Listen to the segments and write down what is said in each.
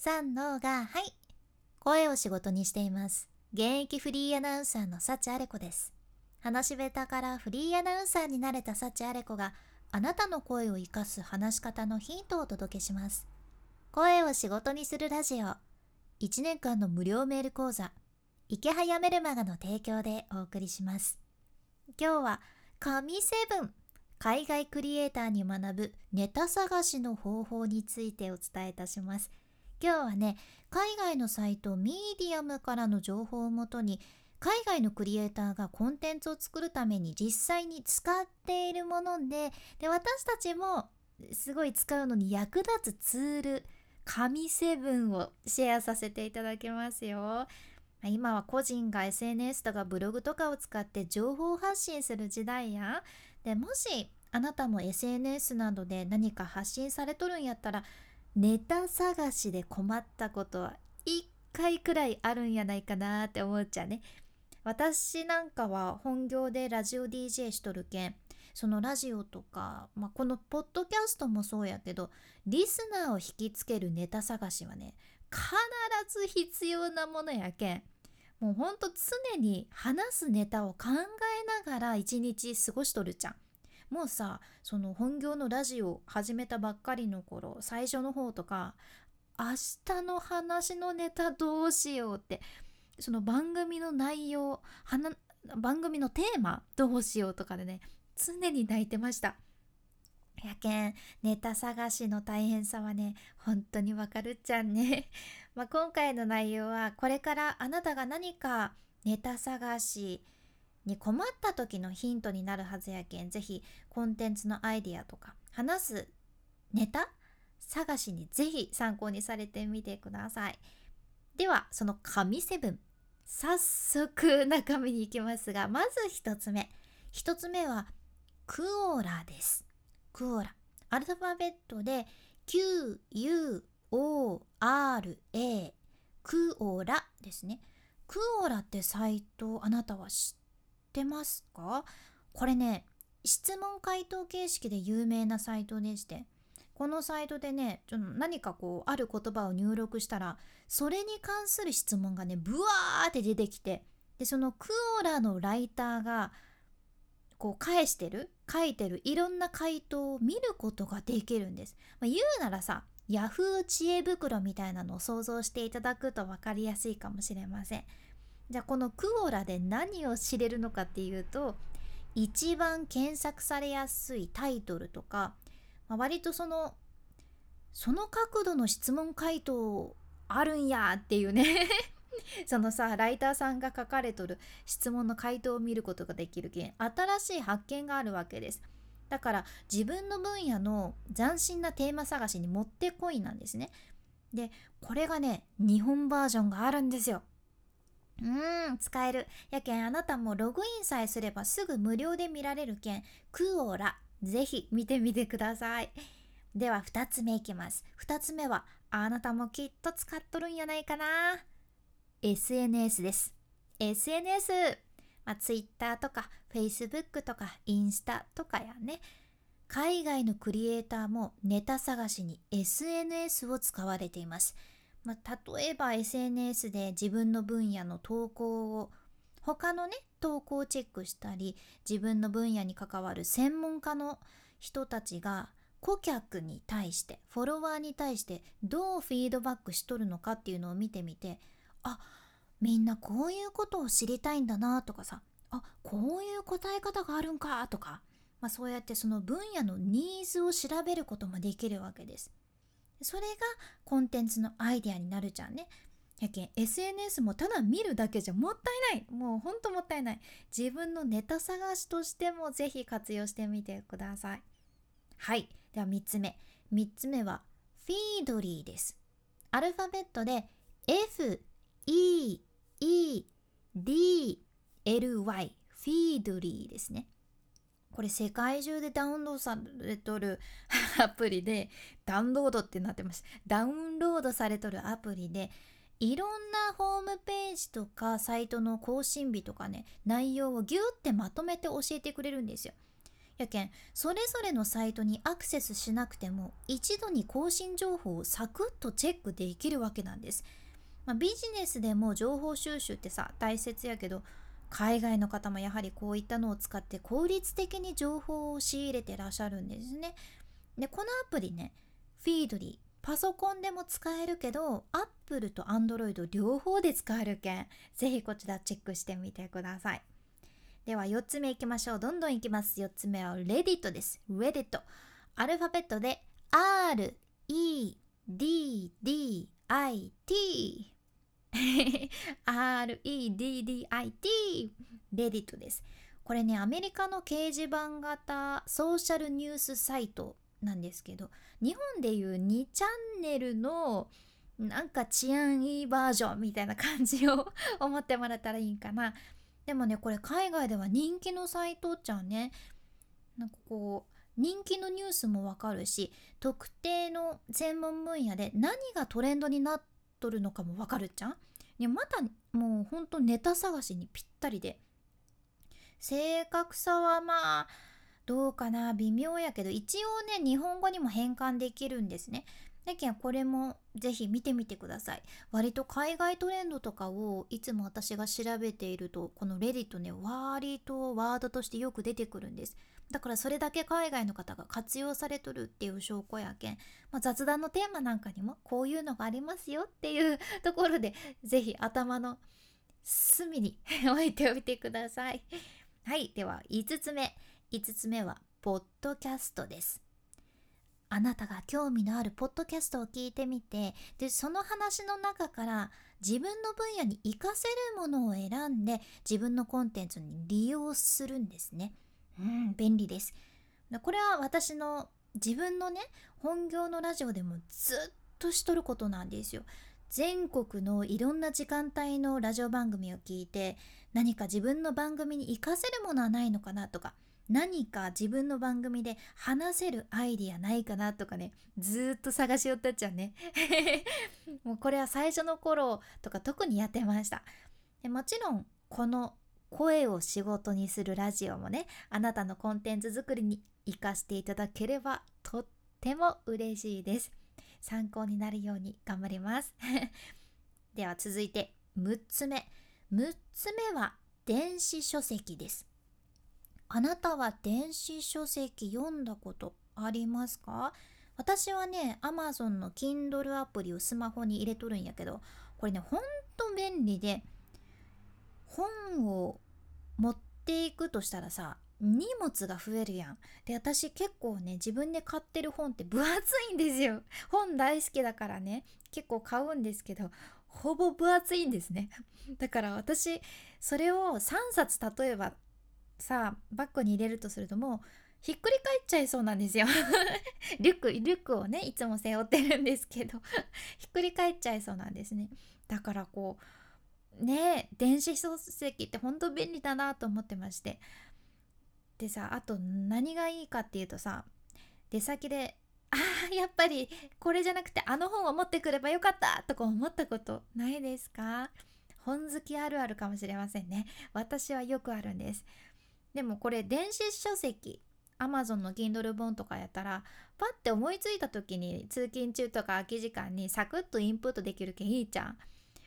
三のがはい。声を仕事にしています。現役フリーアナウンサーの幸あれ子です。話し下手からフリーアナウンサーになれた幸あれ子があなたの声を生かす話し方のヒントをお届けします。声を仕事にするラジオ。1年間の無料メール講座。池早メルマガの提供でお送りします。今日は神セブン。海外クリエイターに学ぶネタ探しの方法についてお伝えいたします。今日はね海外のサイトミーディアムからの情報をもとに海外のクリエイターがコンテンツを作るために実際に使っているものでで私たちもすごい使うのに役立つツール神セブンをシェアさせていただきますよ。今は個人が SNS とかブログとかを使って情報発信する時代やでもしあなたも SNS などで何か発信されとるんやったらネタ探しで困ったことは1回くらいあるんやないかなって思っちゃうね私なんかは本業でラジオ DJ しとるけんそのラジオとか、まあ、このポッドキャストもそうやけどリスナーを引きつけるネタ探しはね必ず必要なものやけんもうほんと常に話すネタを考えながら一日過ごしとるじゃん。もうさその本業のラジオ始めたばっかりの頃最初の方とか明日の話のネタどうしようってその番組の内容番組のテーマどうしようとかでね常に泣いてました。やけんネタ探しの大変さはね本当にわかるっちゃんね ま今回の内容はこれからあなたが何かネタ探しに困った時のヒントになるはずやけんぜひコンテンツのアイディアとか話すネタ探しにぜひ参考にされてみてください。ではその神セブン早速中身に行きますがまず1つ目。1つ目はクオーラです。クオラ。アルファベットで QUORA クオーラですね。クオラってサイトあなたは知ってますか？これね質問回答形式で有名なサイトでしてこのサイトでねちょっと何かこうある言葉を入力したらそれに関する質問がねブワーって出てきてでそのクオラのライターがこう返してる書いてるいろんな回答を見ることができるんです、まあ、言うならさヤフー知恵袋みたいなのを想像していただくと分かりやすいかもしれません。じゃあこのクオラで何を知れるのかっていうと一番検索されやすいタイトルとか、まあ、割とそのその角度の質問回答あるんやっていうね。そのさライターさんが書かれとる質問の回答を見ることができるけん新しい発見があるわけです。だから自分の分野の斬新なテーマ探しにもってこいなんですね。でこれがね日本バージョンがあるんですよ。うん使える。やけんあなたもログインさえすればすぐ無料で見られるけんクオラ。ぜひ見てみてください。では2つ目いきます。2つ目はあなたもきっと使っとるんやないかな。SNS です。SNS、まあ、Twitter とか Facebook とかインスタとかやね。海外のクリエイターもネタ探しに SNS を使われています。まあ、例えば SNS で自分の分野の投稿を他のね投稿をチェックしたり自分の分野に関わる専門家の人たちが顧客に対してフォロワーに対してどうフィードバックしとるのかっていうのを見てみてあみんなこういうことを知りたいんだなとかさあこういう答え方があるんかとか、まあ、そうやってその分野のニーズを調べることもできるわけです。それがコンテンツのアイデアになるじゃんね。やけん SNS もただ見るだけじゃもったいない。もうほんともったいない。自分のネタ探しとしてもぜひ活用してみてください。はい。では3つ目。3つ目はフィードリーです。アルファベットで F E E D L Y フィードリーですね。これ世界中でダウンロードされとる アプリでダウンロードってなってます。ダウンロードされとるアプリでいろんなホームページとかサイトの更新日とかね内容をギュッてまとめて教えてくれるんですよ。やけんそれぞれのサイトにアクセスしなくても一度に更新情報をサクッとチェックできるわけなんです、まあ、ビジネスでも情報収集ってさ大切やけど海外の方もやはりこういったのを使って効率的に情報を仕入れてらっしゃるんですね。でこのアプリねフィードリーパソコンでも使えるけど Apple と Android 両方で使えるけんぜひこちらチェックしてみてください。では4つ目いきましょう。どんどんいきます。4つ目は Reddit です。Reddit アルファベットで R E D D I T REDDIT レディットです。これねアメリカの掲示板型ソーシャルニュースサイトなんですけど日本でいう2チャンネルのなんか治安いいバージョンみたいな感じを 思ってもらったらいいかな。でもねこれ海外では人気のサイトじゃんね。なんかこう人気のニュースもわかるし特定の専門分野で何がトレンドになっとるのかもわかるじゃんいやまたもうほんとネタ探しにぴったりで。正確さはまあどうかな。微妙やけど一応ね日本語にも変換できるんですね。だけどこれもぜひ見てみてください割と海外トレンドとかをいつも私が調べているとこのレディットね割とワードとしてよく出てくるんですだからそれだけ海外の方が活用されとるっていう証拠やけん、まあ、雑談のテーマなんかにもこういうのがありますよっていうところで是非頭の隅に 置いておいてください。はいでは5つ目5つ目はポッドキャストです。あなたが興味のあるポッドキャストを聞いてみてでその話の中から自分の分野に活かせるものを選んで自分のコンテンツに利用するんですね。うん、便利です。これは私の自分のね、本業のラジオでもずっとしとることなんですよ。全国のいろんな時間帯のラジオ番組を聞いて何か自分の番組に活かせるものはないのかなとか何か自分の番組で話せるアイディアないかなとかねずっと探しよったっちゃうね。もうこれは最初の頃とか特にやってました。でもちろんこの声を仕事にするラジオもねあなたのコンテンツ作りに活かしていただければとっても嬉しいです。参考になるように頑張ります。では続いて6つ目。6つ目は電子書籍です。あなたは電子書籍読んだことありますか？私はね Amazon の Kindle アプリをスマホに入れとるんやけどこれねほんと便利で本を持っていくとしたらさ荷物が増えるやん。で私結構ね自分で買ってる本って分厚いんですよ。本大好きだからね結構買うんですけどほぼ分厚いんですね。だから私それを3冊例えばさバッグに入れるとするともうひっくり返っちゃいそうなんですよ。リュックリュックをねいつも背負ってるんですけど ひっくり返っちゃいそうなんですね。だからこうね電子書籍ってほんと便利だなと思ってまして。でさあと何がいいかっていうとさ出先であーやっぱりこれじゃなくてあの本を持ってくればよかったとか思ったことないですか？本好きあるあるかもしれませんね。私はよくあるんです。でもこれ電子書籍 Amazon の Kindle 本とかやったらパッて思いついた時に通勤中とか空き時間にサクッとインプットできるけんいいじゃん。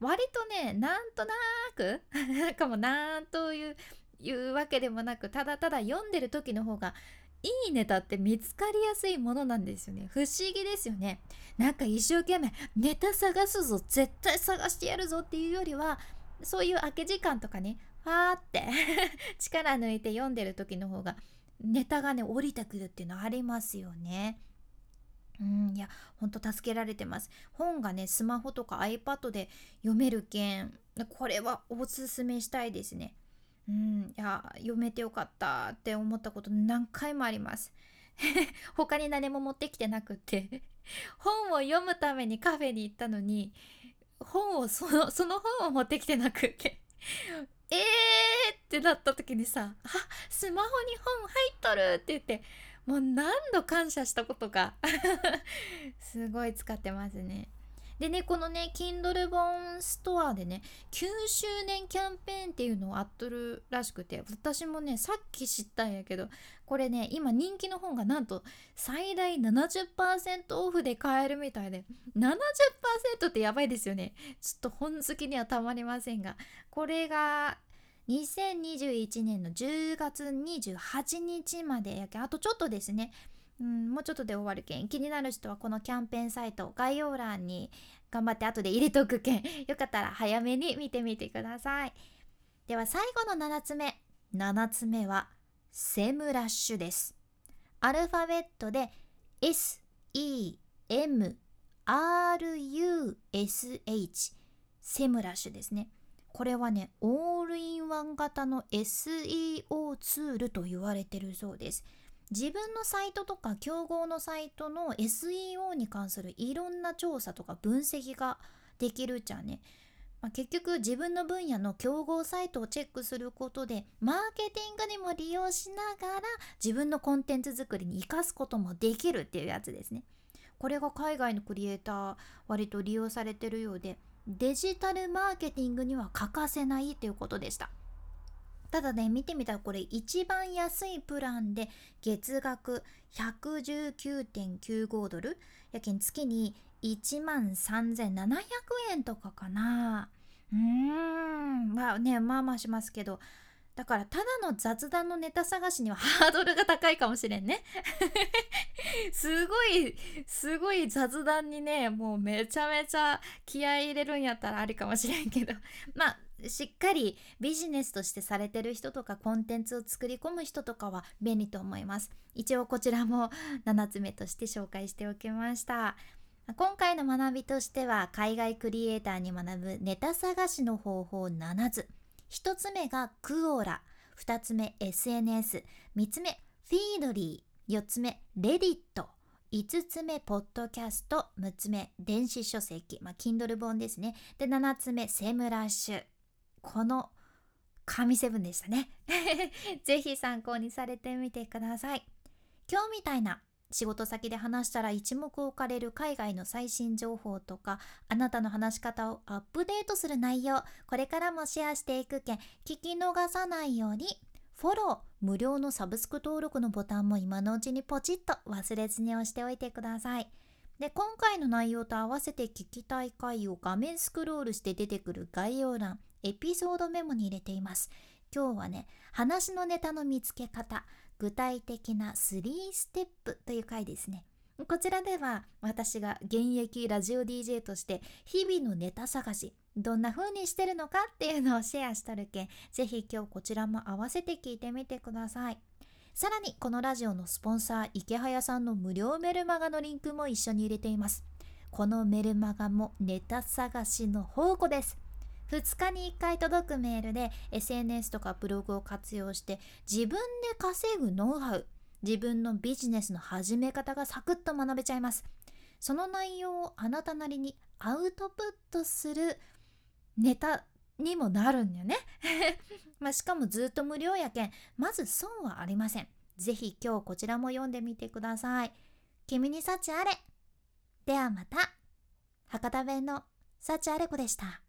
割とねなんとなくなん かもうなんといういうわけでもなくただただ読んでる時の方がいいネタって見つかりやすいものなんですよね。不思議ですよね。なんか一生懸命ネタ探すぞ絶対探してやるぞっていうよりはそういう空き時間とかねファーって。力抜いて読んでる時の方がネタがね降りてくるっていうのありますよね。うん、いやほんと助けられてます。本がねスマホとか iPad で読めるけんこれはおすすめしたいですね。うんいや読めてよかったって思ったこと何回もあります。他に何も持ってきてなくって。本を読むためにカフェに行ったのに本をその その本を持ってきてなくって。えーってなった時にさ「あスマホに本入っとる」って言ってもう何度感謝したことか。すごい使ってますね。でねこのね Kindle 本ストアでね9周年キャンペーンっていうのをあっとるらしくて私もねさっき知ったんやけどこれね今人気の本がなんと最大70%オフで買えるみたいで70%ってやばいですよね。ちょっと本好きにはたまりませんがこれが2021年の10月28日までやけあとちょっとですねうん、もうちょっとで終わるけん。気になる人はこのキャンペーンサイト概要欄に頑張って後で入れとくけん。よかったら早めに見てみてください。では最後の7つ目。7つ目はセムラッシュです。アルファベットで SEMRUSH セムラッシュですね。これはねオールインワン型の SEO ツールと言われてるそうです。自分のサイトとか競合のサイトの SEO に関するいろんな調査とか分析ができるじゃんね。まあ、結局自分の分野の競合サイトをチェックすることでマーケティングにも利用しながら自分のコンテンツ作りに生かすこともできるっていうやつですね。これが海外のクリエイター割と利用されてるようでデジタルマーケティングには欠かせないということでした。ただね見てみたらこれ一番安いプランで月額119.95ドル。やけん月に1万3700円とかかな。うーん。まあねまあまあしますけど。だからただの雑談のネタ探しには ハードルが高いかもしれんね。すごいすごい雑談にねもうめちゃめちゃ気合い入れるんやったらありかもしれんけど。まあしっかりビジネスとしてされてる人とかコンテンツを作り込む人とかは便利と思います一応こちらも 7つ目として紹介しておきました今回の学びとしては海外クリエイターに学ぶネタ探しの方法7つ1つ目がクオーラ2つ目 SNS3 つ目フィードリー4つ目レディット5つ目、ポッドキャスト。6つ目、電子書籍。まあ、Kindle 本ですね。で、7つ目、セムラッシュ。この神セブンでしたね。ぜひ参考にされてみてください。今日みたいな仕事先で話したら一目置かれる海外の最新情報とかあなたの話し方をアップデートする内容これからもシェアしていくけん聞き逃さないようにフォロー無料のサブスク登録のボタンも今のうちにポチッと忘れずに押しておいてください。で今回の内容と合わせて聞きたい回を画面スクロールして出てくる概要欄エピソードメモに入れています。今日はね、話のネタの見つけ方、具体的な3ステップという回ですね。こちらでは私が現役ラジオ DJ として日々のネタ探し、どんな風にしてるのかっていうのをシェアしとるけん、ぜひ今日こちらも合わせて聞いてみてください。さらにこのラジオのスポンサー池早さんの無料メルマガのリンクも一緒に入れています。このメルマガもネタ探しの宝庫です。2日に1回届くメールで SNS とかブログを活用して自分で稼ぐノウハウ自分のビジネスの始め方がサクッと学べちゃいます。その内容をあなたなりにアウトプットするネタにもなるんだよね。まあしかもずっと無料やけんまず損はありません。ぜひ今日こちらも読んでみてください。君に幸あれ。ではまた。博多弁の幸あれ子でした。